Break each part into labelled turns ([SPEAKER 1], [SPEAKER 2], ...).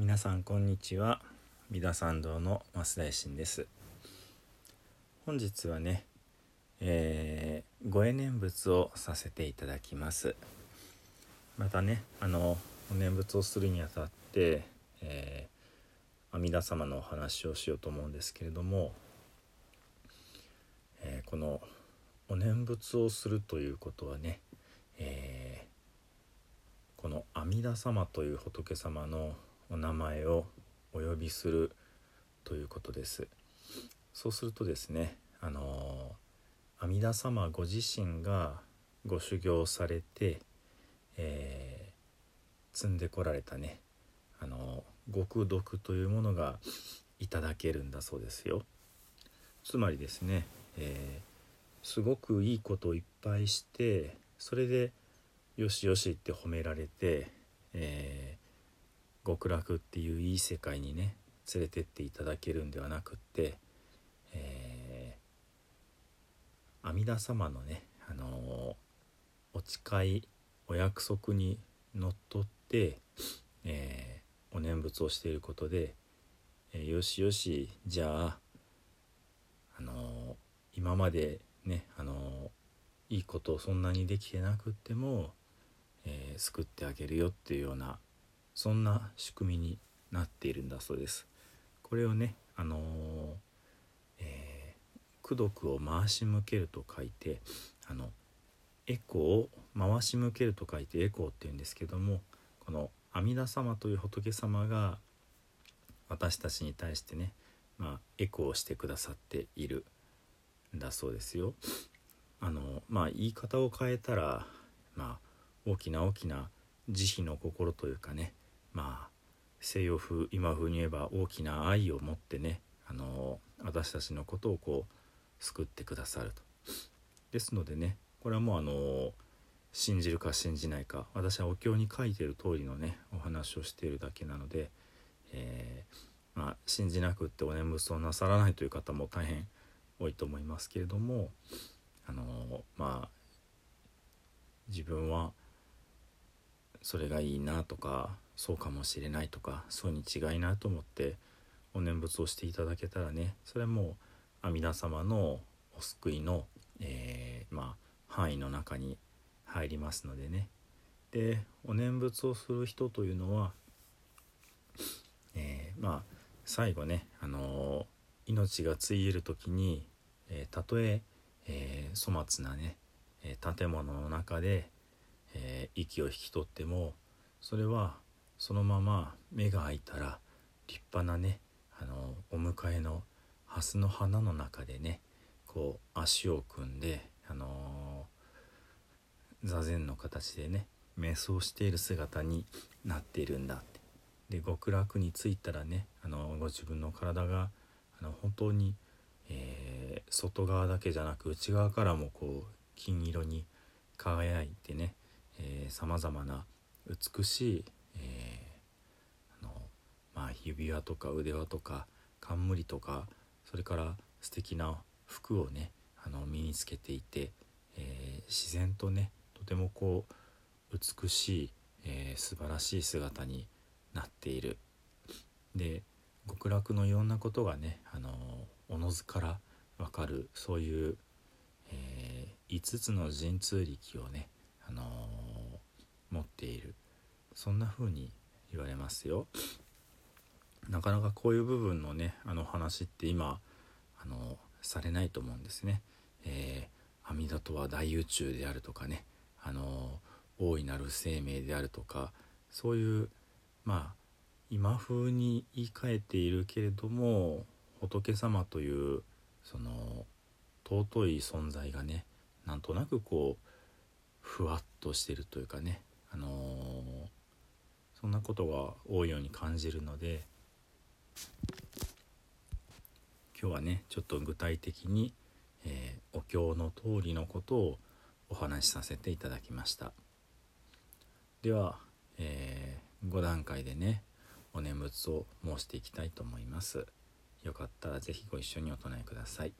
[SPEAKER 1] 皆さんこんにちは。三田参道の増大臣です。本日はね、えー、ご縁念仏をさせていただきます。またねあのお念仏をするにあたって、えー、阿弥陀様のお話をしようと思うんですけれども、えー、このお念仏をするということはね、えー、この阿弥陀様という仏様のお名前をお呼びするということです。そうするとですねあの阿弥陀様ご自身がご修行されて、えー、積んでこられたねあの極毒というものがいただけるんだそうですよ。つまりですね、えー、すごくいいことをいっぱいしてそれでよしよしって褒められて、え極楽っていういい世界にね連れてっていただけるんではなくって、えー、阿弥陀様のね、あのー、お誓いお約束にのっとって、えー、お念仏をしていることで、えー、よしよしじゃあ、あの今までね、あのいいことをそんなにできてなくっても、え救ってあげるよっていうようなそんな仕組みになっているんだそうです。これをね、あのー、えー、功徳を回し向けると書いてあのエコを回し向けると書いてエコーっていうんですけどもこの阿弥陀様という仏様が私たちに対してね、まあ、エコーをしてくださっているんだそうですよ。あのまあ言い方を変えたらまあ大きな大きな慈悲の心というかねまあ西洋風今風に言えば大きな愛を持ってねあの私たちのことをこう救ってくださると。ですのでねこれはもうあの信じるか信じないか私はお経に書いてる通りのねお話をしているだけなので、えー、まあ、信じなくってお念仏をなさらないという方も大変多いと思いますけれどもあのまあ自分はそれがいいなとかそうかもしれないとかそうに違いなと思ってお念仏をしていただけたらねそれはもう阿弥陀様のお救いの、えー、まあ、範囲の中に入りますのでね。でお念仏をする人というのは、えー、まあ最後ね、あのー、命がついえる時に、えたとええ粗末なね、え建物の中で、え息を引き取ってもそれはそのまま目が開いたら立派なねあのお迎えの蓮の花の中でねこう足を組んであのー、座禅の形でね瞑想している姿になっているんだって。で極楽に着いたらねあのご自分の体があの本当に、えー、外側だけじゃなく内側からもこう金色に輝いてねさまざまな美しい、えー、あのまあ、指輪とか腕輪とか冠とかそれから素敵な服をねあの身につけていて、えー、自然とねとてもこう美しい、えー、素晴らしい姿になっている。で極楽のいろんなことがねあのおのずから分かるそういう、えー、5つの神通力をね、あのそんな風に言われますよ。なかなかこういう部分のねあの話って今あのされないと思うんですね。えー、阿弥陀とは大宇宙であるとかねあの大いなる生命であるとかそういうまあ今風に言い換えているけれども仏様というその尊い存在がねなんとなくこうふわっとしてるというかねあのー、そんなことが多いように感じるので今日はねちょっと具体的に、えー、お経の通りのことをお話しさせていただきましたでは、えー、5段階でねお念仏を申していきたいと思いますよかったら是非ご一緒にお唱えください。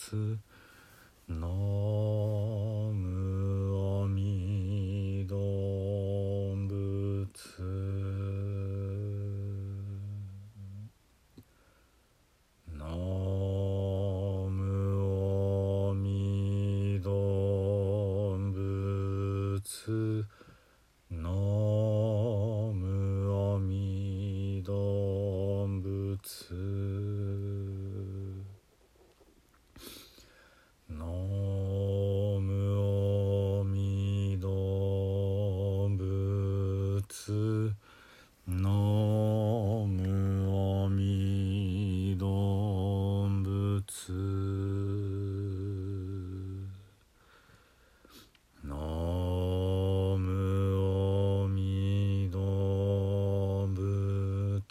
[SPEAKER 1] つの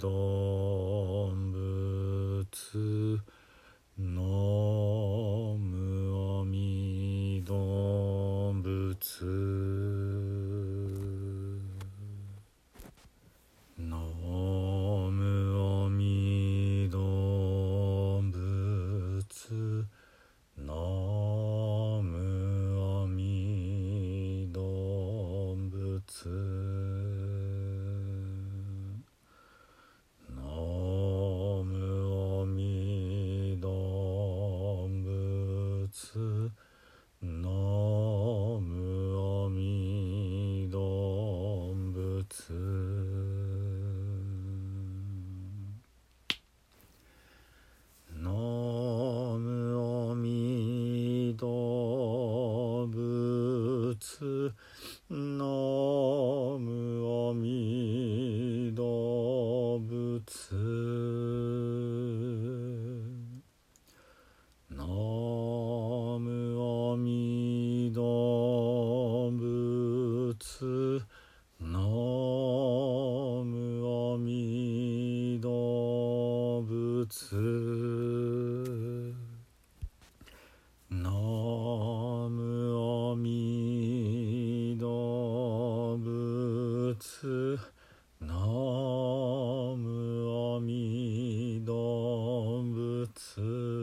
[SPEAKER 1] 動物のむおみ動物のむおみ動物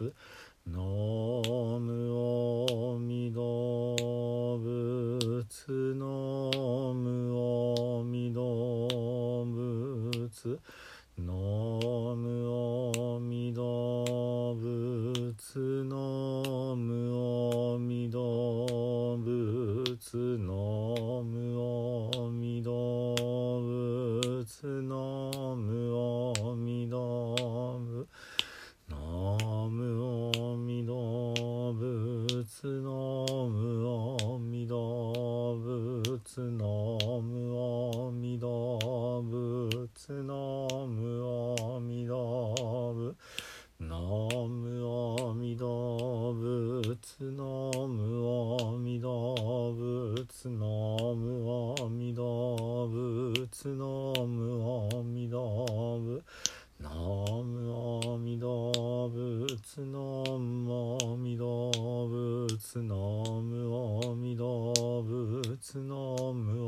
[SPEAKER 1] ます。ノムオミドブツノムオミドブツノムオミドブツノムオミドブツノムオミドブツノつのむおみどぶのむおみどぶつのむおみどぶつのむおみどぶつのむおみどぶのむおみどぶつのむおみどぶつのむみぶつむどぶ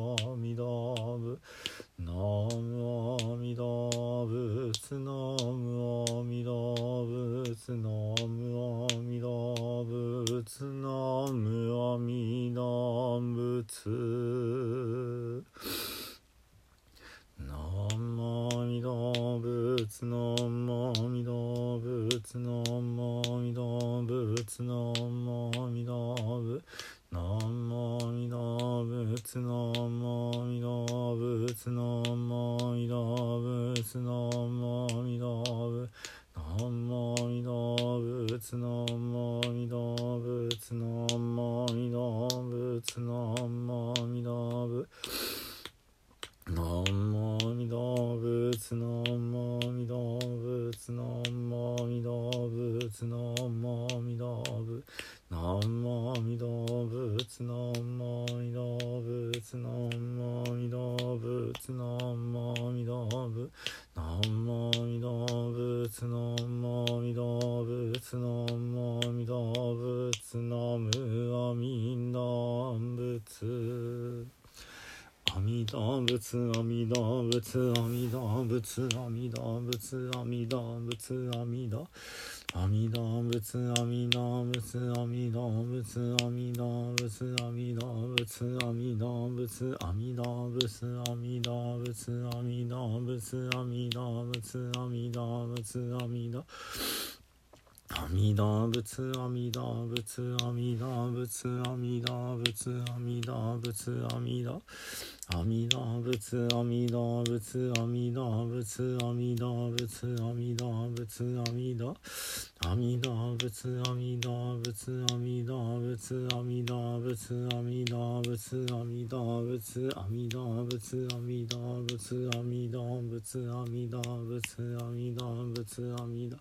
[SPEAKER 1] ムアミダ仏ナムアミダ仏ナムアミダ仏ナムアミダ仏ナムアミダ仏ナムアミダ仏ナムアミダ仏ナムアミダ仏ナムアミダ仏ナムアミダ仏ナムアミダ仏ナムアミダ仏ナム仏阿弥陀仏阿弥陀仏阿弥陀仏阿弥陀仏阿弥陀阿弥陀仏阿弥陀仏阿弥陀仏阿弥陀仏阿弥陀仏阿弥陀仏阿弥陀仏阿弥陀仏阿弥陀仏阿弥陀仏阿弥陀仏阿弥陀阿弥陀仏阿弥陀仏阿弥陀仏阿弥陀仏阿弥陀仏阿弥陀阿弥陀仏阿弥陀仏阿弥陀仏阿弥陀仏阿弥陀仏阿弥陀阿弥陀仏阿弥陀仏阿弥陀仏阿弥陀仏阿弥陀仏阿弥陀仏阿弥陀仏阿弥陀仏阿弥陀仏阿弥陀仏阿弥陀仏阿弥陀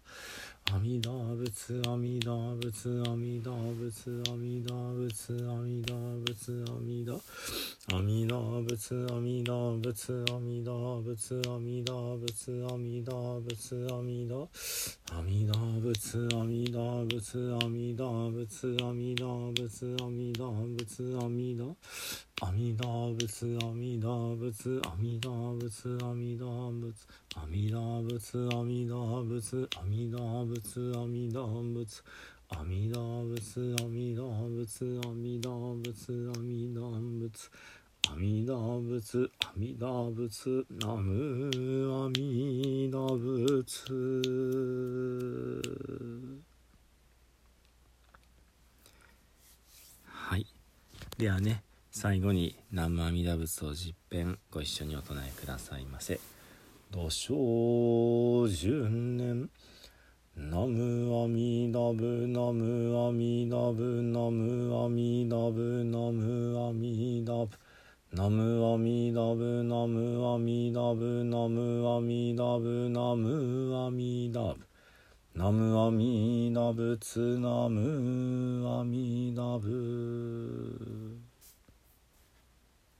[SPEAKER 1] 阿弥陀仏阿弥陀仏阿弥陀仏阿弥陀仏阿弥陀仏阿弥陀阿弥陀仏阿弥陀仏阿弥陀仏阿弥陀仏阿弥陀仏阿弥陀阿弥陀仏阿弥陀仏阿弥陀仏阿弥陀仏阿弥陀仏阿弥陀阿弥陀仏阿弥陀仏阿弥陀仏阿弥陀仏阿弥陀仏阿弥陀仏阿弥陀仏阿弥陀仏阿弥陀仏阿弥陀仏阿弥陀仏阿弥陀仏阿弥陀仏阿弥陀仏ナム阿弥陀仏。はい。ではね最後に南無阿弥陀仏を実編ご一緒にお唱えくださいませ「土生十年南無阿弥陀仏南無阿弥陀仏南無阿弥陀仏南無阿弥陀仏南無阿弥陀仏南無阿弥陀仏南無阿弥陀仏南無阿弥陀仏南無阿弥陀仏南無阿弥陀仏